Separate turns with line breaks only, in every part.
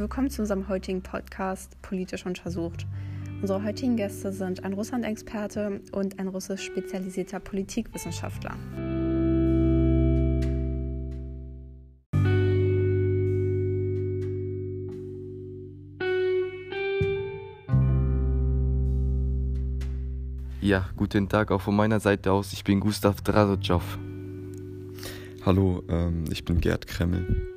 willkommen zu unserem heutigen Podcast Politisch untersucht. Unsere heutigen Gäste sind ein Russland-Experte und ein russisch spezialisierter Politikwissenschaftler.
Ja, guten Tag auch von meiner Seite aus. Ich bin Gustav Drasotschow.
Hallo, ähm, ich bin Gerd Kremmel.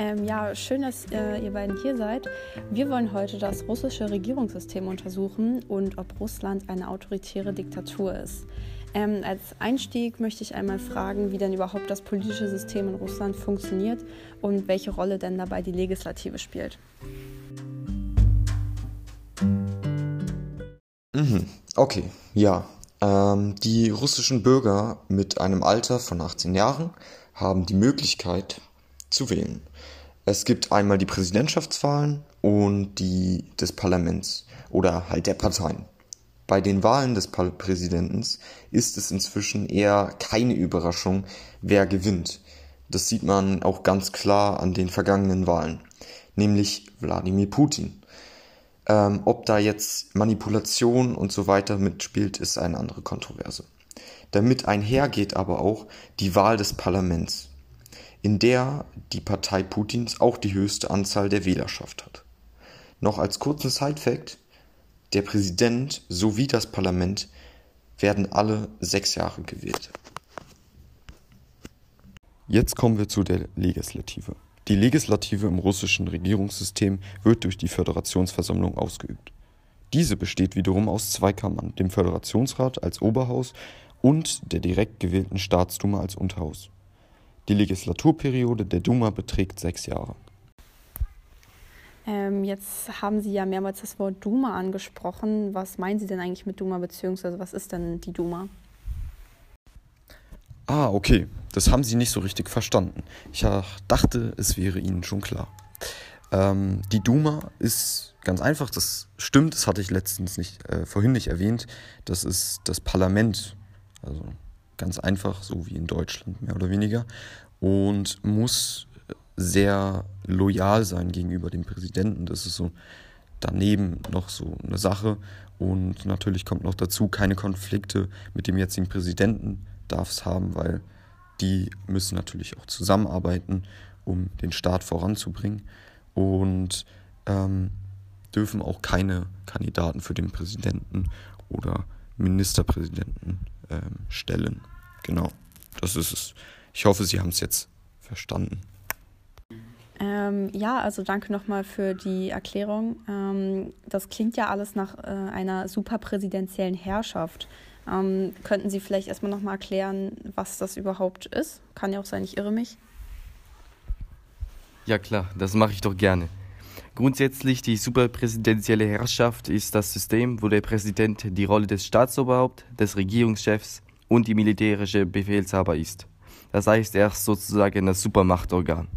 Ähm, ja, schön, dass äh, ihr beiden hier seid. Wir wollen heute das russische Regierungssystem untersuchen und ob Russland eine autoritäre Diktatur ist. Ähm, als Einstieg möchte ich einmal fragen, wie denn überhaupt das politische System in Russland funktioniert und welche Rolle denn dabei die Legislative spielt.
Mhm. Okay, ja. Ähm, die russischen Bürger mit einem Alter von 18 Jahren haben die Möglichkeit zu wählen. Es gibt einmal die Präsidentschaftswahlen und die des Parlaments oder halt der Parteien. Bei den Wahlen des Präsidenten ist es inzwischen eher keine Überraschung, wer gewinnt. Das sieht man auch ganz klar an den vergangenen Wahlen, nämlich Wladimir Putin. Ähm, ob da jetzt Manipulation und so weiter mitspielt, ist eine andere Kontroverse. Damit einhergeht aber auch die Wahl des Parlaments, in der die Partei Putins auch die höchste Anzahl der Wählerschaft hat. Noch als kurzen Side-Fact, der Präsident sowie das Parlament werden alle sechs Jahre gewählt. Jetzt kommen wir zu der Legislative. Die Legislative im russischen Regierungssystem wird durch die Föderationsversammlung ausgeübt. Diese besteht wiederum aus zwei Kammern, dem Föderationsrat als Oberhaus und der direkt gewählten Staatsduma als Unterhaus. Die Legislaturperiode der Duma beträgt sechs Jahre.
Ähm, jetzt haben Sie ja mehrmals das Wort Duma angesprochen. Was meinen Sie denn eigentlich mit Duma, beziehungsweise was ist denn die Duma?
Ah, okay. Das haben Sie nicht so richtig verstanden. Ich dachte, es wäre Ihnen schon klar. Ähm, die Duma ist ganz einfach, das stimmt, das hatte ich letztens nicht, äh, vorhin nicht erwähnt. Das ist das Parlament. Also ganz einfach, so wie in Deutschland mehr oder weniger. Und muss sehr loyal sein gegenüber dem Präsidenten. Das ist so daneben noch so eine Sache. Und natürlich kommt noch dazu, keine Konflikte mit dem jetzigen Präsidenten darf es haben, weil die müssen natürlich auch zusammenarbeiten, um den Staat voranzubringen. Und ähm, dürfen auch keine Kandidaten für den Präsidenten oder Ministerpräsidenten ähm, stellen. Genau, das ist es. Ich hoffe, Sie haben es jetzt verstanden.
Ähm, ja, also danke nochmal für die Erklärung. Ähm, das klingt ja alles nach äh, einer superpräsidentiellen Herrschaft. Ähm, könnten Sie vielleicht erstmal nochmal erklären, was das überhaupt ist? Kann ja auch sein, ich irre mich.
Ja klar, das mache ich doch gerne. Grundsätzlich die superpräsidentielle Herrschaft ist das System, wo der Präsident die Rolle des Staatsoberhaupt, des Regierungschefs und die militärische Befehlshaber ist. Das heißt, er ist sozusagen das Supermachtorgan.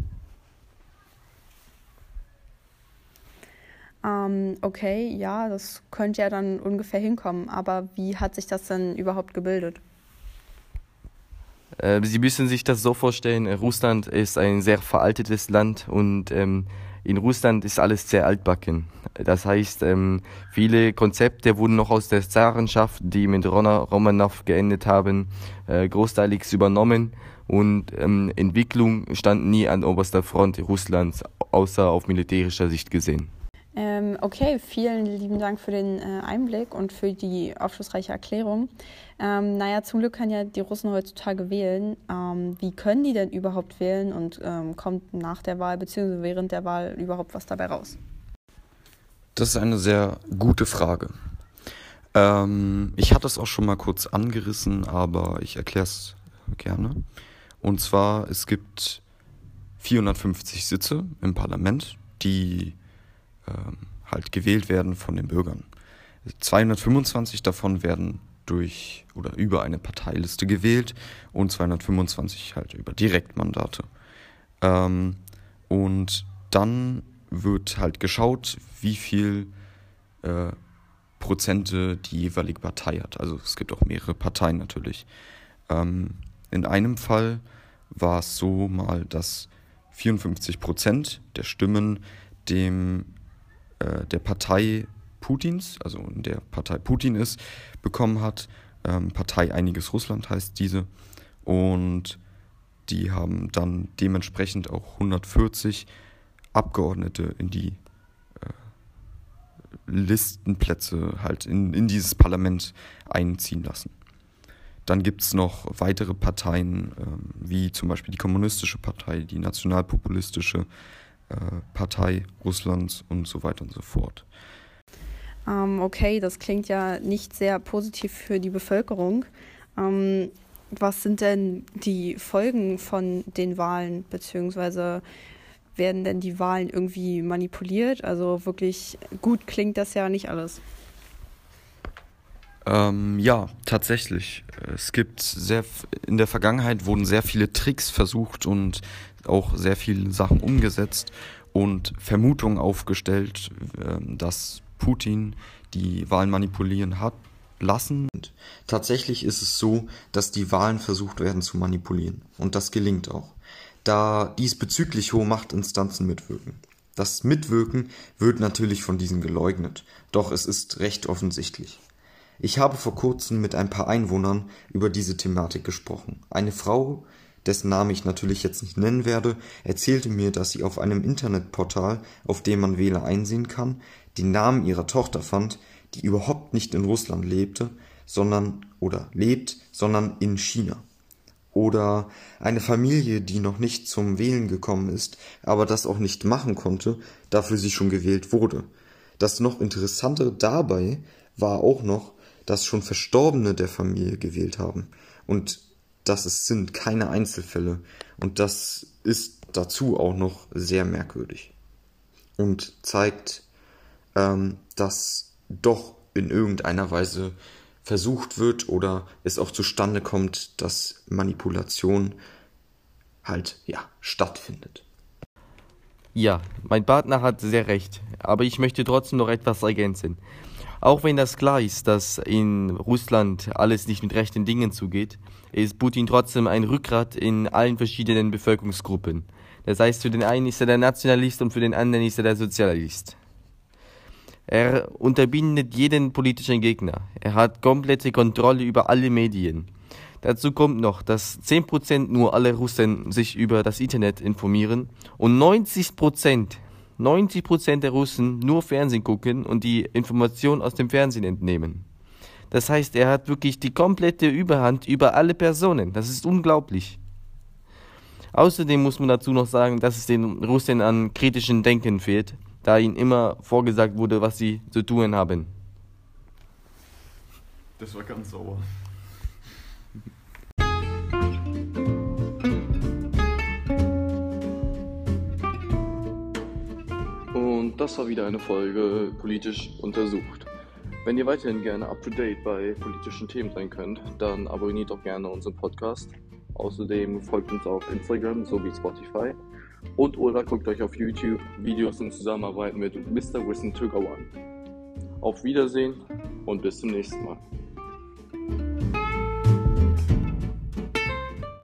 Ähm, okay, ja, das könnte ja dann ungefähr hinkommen, aber wie hat sich das denn überhaupt gebildet?
Äh, Sie müssen sich das so vorstellen, Russland ist ein sehr veraltetes Land und ähm, in Russland ist alles sehr altbacken. Das heißt, ähm, viele Konzepte wurden noch aus der Zarenschaft, die mit Romanov geendet haben, äh, großteilig übernommen und ähm, Entwicklung stand nie an oberster Front Russlands, außer auf militärischer Sicht gesehen.
Ähm, okay, vielen lieben Dank für den äh, Einblick und für die aufschlussreiche Erklärung. Ähm, naja, zum Glück können ja die Russen heutzutage wählen. Ähm, wie können die denn überhaupt wählen und ähm, kommt nach der Wahl bzw. während der Wahl überhaupt was dabei raus?
Das ist eine sehr gute Frage. Ähm, ich hatte es auch schon mal kurz angerissen, aber ich erkläre es gerne. Und zwar, es gibt 450 Sitze im Parlament, die halt gewählt werden von den Bürgern. 225 davon werden durch oder über eine Parteiliste gewählt und 225 halt über Direktmandate. Ähm, und dann wird halt geschaut, wie viel äh, Prozente die jeweilige Partei hat. Also es gibt auch mehrere Parteien natürlich. Ähm, in einem Fall war es so mal, dass 54 Prozent der Stimmen dem äh, der Partei Putins, also der Partei Putin ist, bekommen hat. Ähm, Partei Einiges Russland heißt diese. Und die haben dann dementsprechend auch 140 Abgeordnete in die äh, Listenplätze halt in, in dieses Parlament einziehen lassen. Dann gibt es noch weitere Parteien, ähm, wie zum Beispiel die Kommunistische Partei, die Nationalpopulistische äh, Partei Russlands und so weiter und so fort.
Ähm, okay, das klingt ja nicht sehr positiv für die Bevölkerung. Ähm, was sind denn die Folgen von den Wahlen, beziehungsweise werden denn die Wahlen irgendwie manipuliert? Also wirklich gut klingt das ja nicht alles.
Ähm, ja, tatsächlich. Es gibt sehr, in der Vergangenheit wurden sehr viele Tricks versucht und auch sehr viele Sachen umgesetzt und Vermutungen aufgestellt, ähm, dass Putin die Wahlen manipulieren hat lassen. Tatsächlich ist es so, dass die Wahlen versucht werden zu manipulieren. Und das gelingt auch. Da diesbezüglich hohe Machtinstanzen mitwirken. Das Mitwirken wird natürlich von diesen geleugnet. Doch es ist recht offensichtlich. Ich habe vor kurzem mit ein paar Einwohnern über diese Thematik gesprochen. Eine Frau, dessen Name ich natürlich jetzt nicht nennen werde, erzählte mir, dass sie auf einem Internetportal, auf dem man Wähler einsehen kann, den Namen ihrer Tochter fand, die überhaupt nicht in Russland lebte, sondern oder lebt, sondern in China. Oder eine Familie, die noch nicht zum Wählen gekommen ist, aber das auch nicht machen konnte, dafür sie schon gewählt wurde. Das noch Interessante dabei war auch noch, dass schon Verstorbene der Familie gewählt haben. Und das es sind keine Einzelfälle. Und das ist dazu auch noch sehr merkwürdig. Und zeigt, ähm, dass doch in irgendeiner Weise versucht wird oder es auch zustande kommt, dass Manipulation halt ja stattfindet.
Ja, mein Partner hat sehr recht, aber ich möchte trotzdem noch etwas ergänzen. Auch wenn das klar ist, dass in Russland alles nicht mit rechten Dingen zugeht, ist Putin trotzdem ein Rückgrat in allen verschiedenen Bevölkerungsgruppen. Das heißt, für den einen ist er der Nationalist und für den anderen ist er der Sozialist. Er unterbindet jeden politischen Gegner. Er hat komplette Kontrolle über alle Medien. Dazu kommt noch, dass 10% nur alle Russen sich über das Internet informieren und 90%, 90% der Russen nur Fernsehen gucken und die Information aus dem Fernsehen entnehmen. Das heißt, er hat wirklich die komplette Überhand über alle Personen. Das ist unglaublich. Außerdem muss man dazu noch sagen, dass es den Russen an kritischen Denken fehlt da ihnen immer vorgesagt wurde, was sie zu tun haben.
Das war ganz sauer.
Das war wieder eine Folge politisch untersucht. Wenn ihr weiterhin gerne up to date bei politischen Themen sein könnt, dann abonniert doch gerne unseren Podcast. Außerdem folgt uns auf Instagram sowie Spotify. Und oder guckt euch auf YouTube Videos in Zusammenarbeit mit Mr. Wissen Togawan. Auf Wiedersehen und bis zum nächsten Mal.